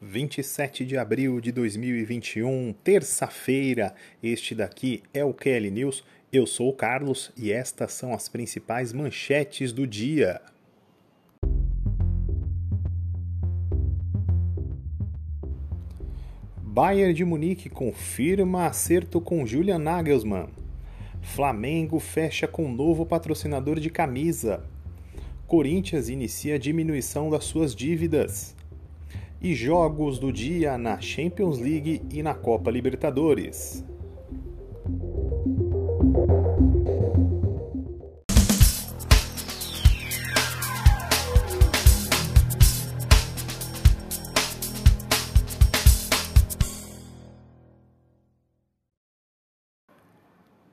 27 de abril de 2021, terça-feira. Este daqui é o KL News. Eu sou o Carlos e estas são as principais manchetes do dia. Bayern de Munique confirma acerto com Julian Nagelsmann. Flamengo fecha com novo patrocinador de camisa. Corinthians inicia diminuição das suas dívidas e jogos do dia na Champions League e na Copa Libertadores.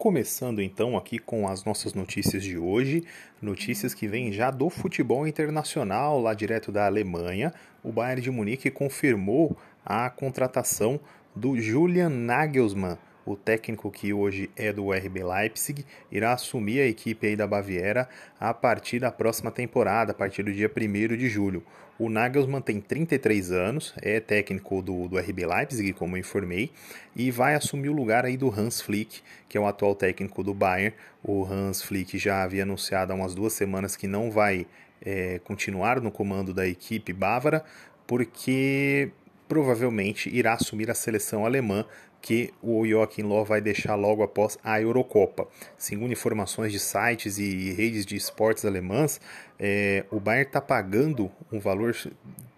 Começando então aqui com as nossas notícias de hoje, notícias que vêm já do futebol internacional, lá direto da Alemanha. O Bayern de Munique confirmou a contratação do Julian Nagelsmann, o técnico que hoje é do RB Leipzig, irá assumir a equipe aí da Baviera a partir da próxima temporada, a partir do dia 1 de julho. O Nagelsmann tem 33 anos, é técnico do, do RB Leipzig, como eu informei, e vai assumir o lugar aí do Hans Flick, que é o atual técnico do Bayern. O Hans Flick já havia anunciado há umas duas semanas que não vai é, continuar no comando da equipe bávara, porque provavelmente irá assumir a seleção alemã que o Joachim Löw vai deixar logo após a Eurocopa. Segundo informações de sites e redes de esportes alemãs, é, o Bayern está pagando um valor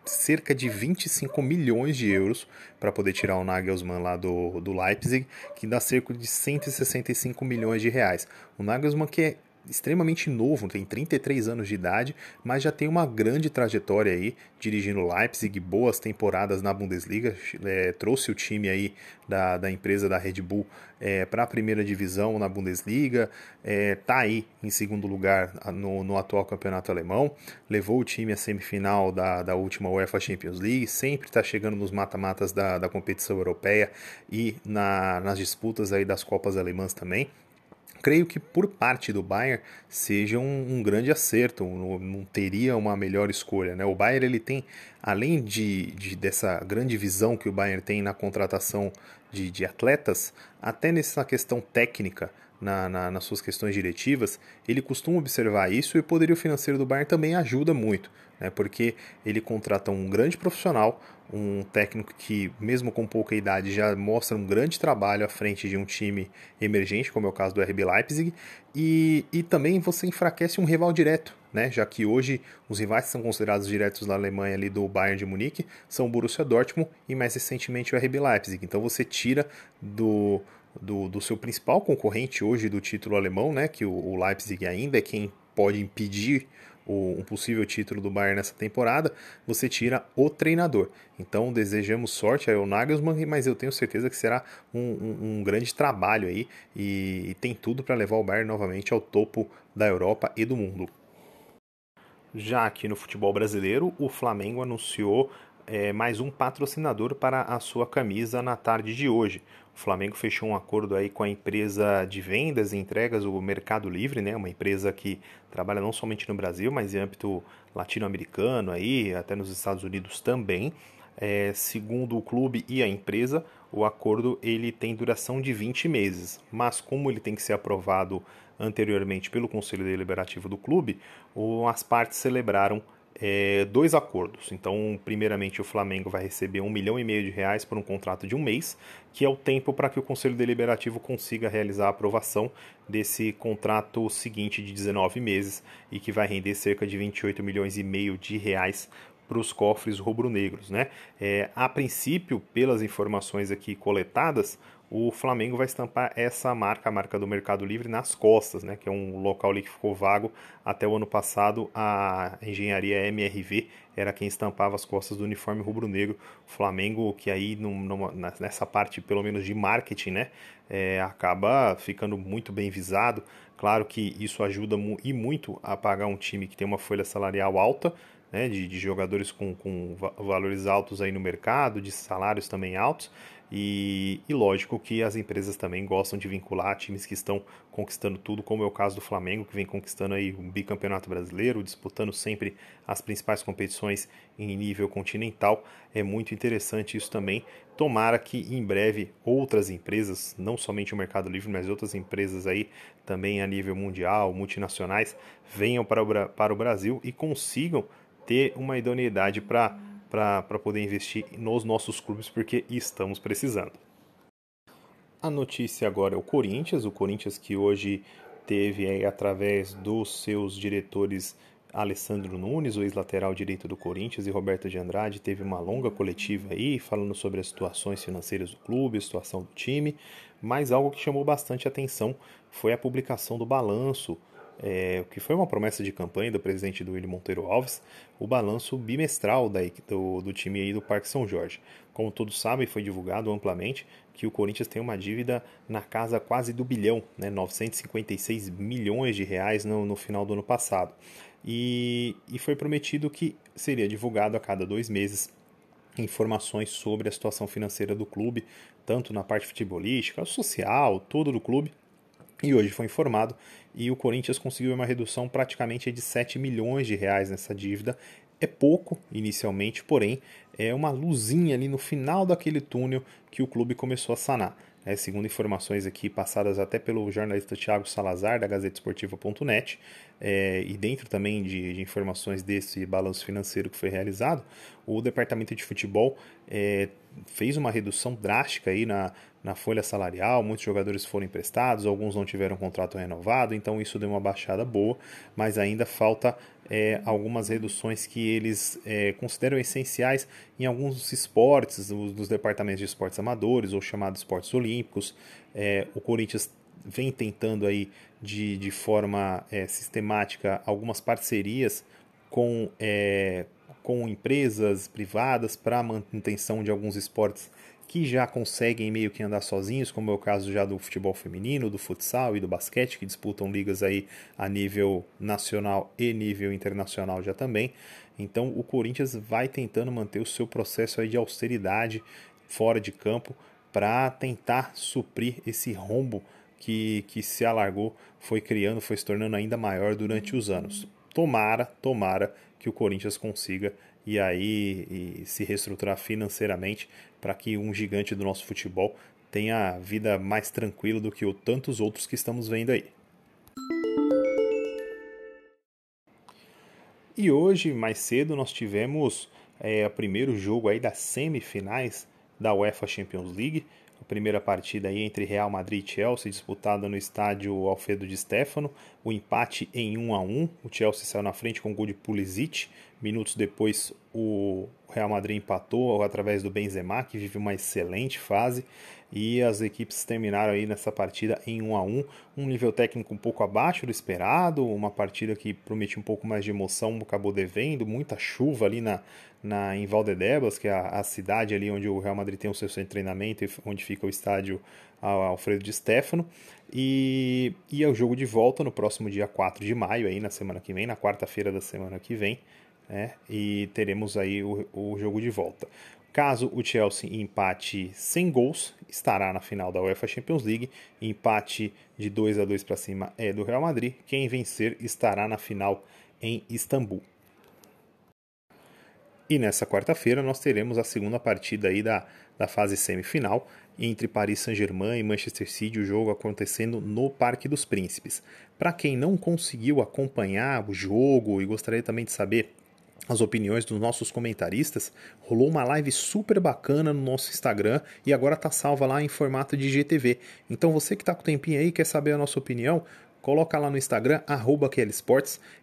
cerca de 25 milhões de euros para poder tirar o Nagelsmann lá do, do Leipzig, que dá cerca de 165 milhões de reais. O Nagelsmann que é extremamente novo, tem 33 anos de idade, mas já tem uma grande trajetória aí, dirigindo Leipzig, boas temporadas na Bundesliga, é, trouxe o time aí da, da empresa da Red Bull é, para a primeira divisão na Bundesliga, está é, aí em segundo lugar no, no atual campeonato alemão, levou o time à semifinal da, da última UEFA Champions League, sempre está chegando nos mata-matas da, da competição europeia e na, nas disputas aí das Copas Alemãs também creio que por parte do Bayern seja um, um grande acerto, não, teria uma melhor escolha. Né? O Bayern ele tem, além de, de, dessa grande visão que o Bayern tem na contratação de, de atletas, até nessa questão técnica, na, na, nas suas questões diretivas, ele costuma observar isso e o poderio financeiro do Bayern também ajuda muito, né? porque ele contrata um grande profissional, um técnico que, mesmo com pouca idade, já mostra um grande trabalho à frente de um time emergente, como é o caso do RB Leipzig, e, e também você enfraquece um rival direto, né? já que hoje os rivais que são considerados diretos na Alemanha ali do Bayern de Munique são o Borussia Dortmund e mais recentemente o RB Leipzig. Então você tira do, do, do seu principal concorrente hoje do título alemão, né? que o, o Leipzig ainda é quem pode impedir o, um possível título do Bayern nessa temporada, você tira o treinador. Então desejamos sorte ao Nagelsmann, mas eu tenho certeza que será um, um, um grande trabalho aí e, e tem tudo para levar o Bayern novamente ao topo da Europa e do mundo. Já aqui no futebol brasileiro, o Flamengo anunciou é, mais um patrocinador para a sua camisa na tarde de hoje. O Flamengo fechou um acordo aí com a empresa de vendas e entregas, o Mercado Livre, né? Uma empresa que trabalha não somente no Brasil, mas em âmbito latino-americano aí, até nos Estados Unidos também. É, segundo o clube e a empresa, o acordo ele tem duração de 20 meses, mas como ele tem que ser aprovado anteriormente pelo Conselho Deliberativo do clube, as partes celebraram é, dois acordos. Então, primeiramente, o Flamengo vai receber um milhão e meio de reais por um contrato de um mês, que é o tempo para que o Conselho Deliberativo consiga realizar a aprovação desse contrato seguinte de 19 meses e que vai render cerca de 28 milhões e meio de reais para os cofres rubro-negros. Né? É, a princípio, pelas informações aqui coletadas, o Flamengo vai estampar essa marca, a marca do Mercado Livre, nas costas, né, que é um local ali que ficou vago até o ano passado. A engenharia MRV era quem estampava as costas do uniforme rubro-negro. O Flamengo, que aí numa, nessa parte, pelo menos de marketing, né, é, acaba ficando muito bem visado. Claro que isso ajuda e muito a pagar um time que tem uma folha salarial alta, né, de, de, jogadores com, com valores altos aí no mercado, de salários também altos, E, e, lógico que as empresas também gostam de vincular times que estão conquistando tudo, como é o caso do Flamengo, que vem conquistando aí um bicampeonato brasileiro, disputando sempre as principais competições em nível continental. É muito interessante isso também. Tomara que em breve outras empresas, não somente o Mercado Livre, mas outras empresas aí também a nível mundial, multinacionais, venham para o, para o Brasil e consigam ter uma idoneidade para para poder investir nos nossos clubes, porque estamos precisando. A notícia agora é o Corinthians, o Corinthians que hoje teve aí, através dos seus diretores Alessandro Nunes, o ex-lateral direito do Corinthians, e Roberto de Andrade, teve uma longa coletiva aí, falando sobre as situações financeiras do clube, a situação do time, mas algo que chamou bastante atenção foi a publicação do balanço é, que foi uma promessa de campanha do presidente do William Monteiro Alves, o balanço bimestral da, do, do time aí do Parque São Jorge. Como todos sabem, foi divulgado amplamente que o Corinthians tem uma dívida na casa quase do bilhão, né, 956 milhões de reais no, no final do ano passado. E, e foi prometido que seria divulgado a cada dois meses informações sobre a situação financeira do clube, tanto na parte futebolística, social, todo do clube, e hoje foi informado e o Corinthians conseguiu uma redução praticamente de 7 milhões de reais nessa dívida. É pouco inicialmente, porém é uma luzinha ali no final daquele túnel que o clube começou a sanar. É, segundo informações aqui passadas até pelo jornalista Thiago Salazar, da Gazeta Esportiva.net, é, e dentro também de, de, informações desse balanço financeiro que foi realizado, o departamento de futebol é, fez uma redução drástica aí na, na folha salarial, muitos jogadores foram emprestados, alguns não tiveram contrato renovado, então isso deu uma baixada boa, mas ainda falta é, algumas reduções que eles é, consideram essenciais em alguns esportes, dos departamentos de esportes amadores ou chamados esportes olímpicos. É, o Corinthians vem tentando aí de, de forma é, sistemática algumas parcerias com, é, com empresas privadas para manutenção de alguns esportes que já conseguem meio que andar sozinhos, como é o caso já do futebol feminino, do futsal e do basquete, que disputam ligas aí a nível nacional e nível internacional já também. Então o Corinthians vai tentando manter o seu processo aí de austeridade fora de campo para tentar suprir esse rombo que, que se alargou, foi criando, foi se tornando ainda maior durante os anos. Tomara, tomara que o Corinthians consiga e aí e se reestruturar financeiramente para que um gigante do nosso futebol tenha vida mais tranquila do que o tantos outros que estamos vendo aí. E hoje, mais cedo, nós tivemos é, o primeiro jogo aí das semifinais da UEFA Champions League. Primeira partida aí entre Real Madrid e Chelsea, disputada no estádio Alfredo de Stefano. O empate em 1 a 1 O Chelsea saiu na frente com o gol de Pulisic. Minutos depois, o Real Madrid empatou através do Benzema, que vive uma excelente fase. E as equipes terminaram aí nessa partida em 1 a 1 Um nível técnico um pouco abaixo do esperado. Uma partida que prometia um pouco mais de emoção, acabou devendo. Muita chuva ali na, na, em Valdedebas, que é a, a, cidade ali onde o Real Madrid tem o seu centro de treinamento e onde fica o estádio Alfredo de Stefano. E, e é o jogo de volta no próximo dia 4 de maio, aí na semana que vem, na quarta-feira da semana que vem. Né? E teremos aí o, o jogo de volta. Caso o Chelsea empate sem gols, estará na final da UEFA Champions League. Empate de 2 a 2 para cima é do Real Madrid. Quem vencer estará na final em Istambul. E nessa quarta-feira nós teremos a segunda partida aí da, da fase semifinal entre Paris Saint-Germain e Manchester City, o jogo acontecendo no Parque dos Príncipes. Para quem não conseguiu acompanhar o jogo e gostaria também de saber as opiniões dos nossos comentaristas, rolou uma live super bacana no nosso Instagram e agora tá salva lá em formato de GTV. Então você que tá com tempinho aí quer saber a nossa opinião, coloca lá no Instagram, arroba.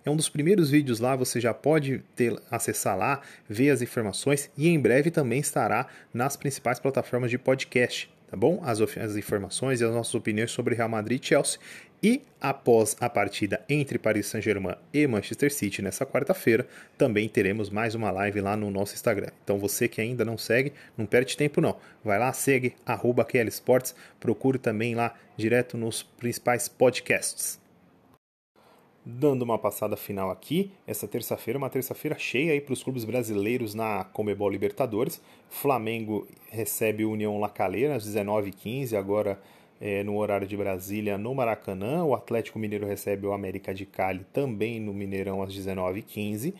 É um dos primeiros vídeos lá, você já pode ter, acessar lá, ver as informações e em breve também estará nas principais plataformas de podcast tá bom? As, as, informações e as nossas opiniões sobre Real Madrid e Chelsea. E após a partida entre Paris Saint-Germain e Manchester City nessa quarta-feira, também teremos mais uma live lá no nosso Instagram. Então você que ainda não segue, não perde tempo não. Vai lá, segue, arroba Sports, procure também lá direto nos principais podcasts. Dando uma passada final aqui, essa terça-feira, uma terça-feira cheia para os clubes brasileiros na Comebol Libertadores. Flamengo recebe o União La Calera às 19h15, agora é, no horário de Brasília, no Maracanã. O Atlético Mineiro recebe o América de Cali também no Mineirão às 19h15.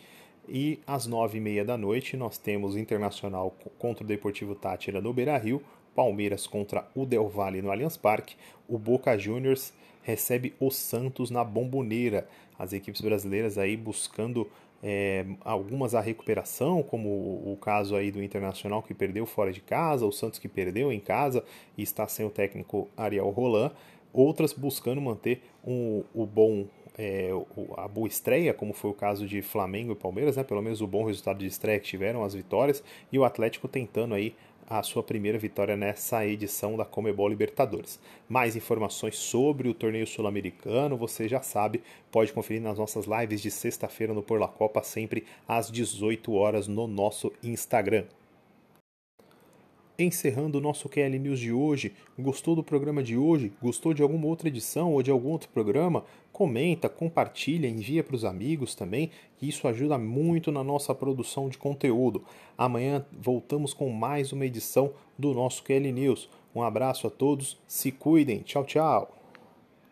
E às 9h30 da noite nós temos Internacional contra o Deportivo Tátira no Beira Rio, Palmeiras contra o Del Valle no Allianz Parque, o Boca Juniors recebe o Santos na Bomboneira. As equipes brasileiras aí buscando é, algumas a recuperação, como o, caso aí do Internacional que perdeu fora de casa, o Santos que perdeu em casa e está sem o técnico Ariel Roland, outras buscando manter um, o bom é, a boa estreia, como foi o caso de Flamengo e Palmeiras, né? pelo menos o bom resultado de estreia que tiveram, as vitórias, e o Atlético tentando aí a sua primeira vitória nessa edição da Comebol Libertadores. Mais informações sobre o torneio sul-americano, você já sabe, pode conferir nas nossas lives de sexta-feira no Por La Copa, sempre às 18 horas no nosso Instagram. Encerrando o nosso QL News de hoje, gostou do programa de hoje? Gostou de alguma outra edição ou de algum outro programa? Comenta, compartilha, envia para os amigos também, que isso ajuda muito na nossa produção de conteúdo. Amanhã voltamos com mais uma edição do nosso QL News. Um abraço a todos, se cuidem, tchau, tchau!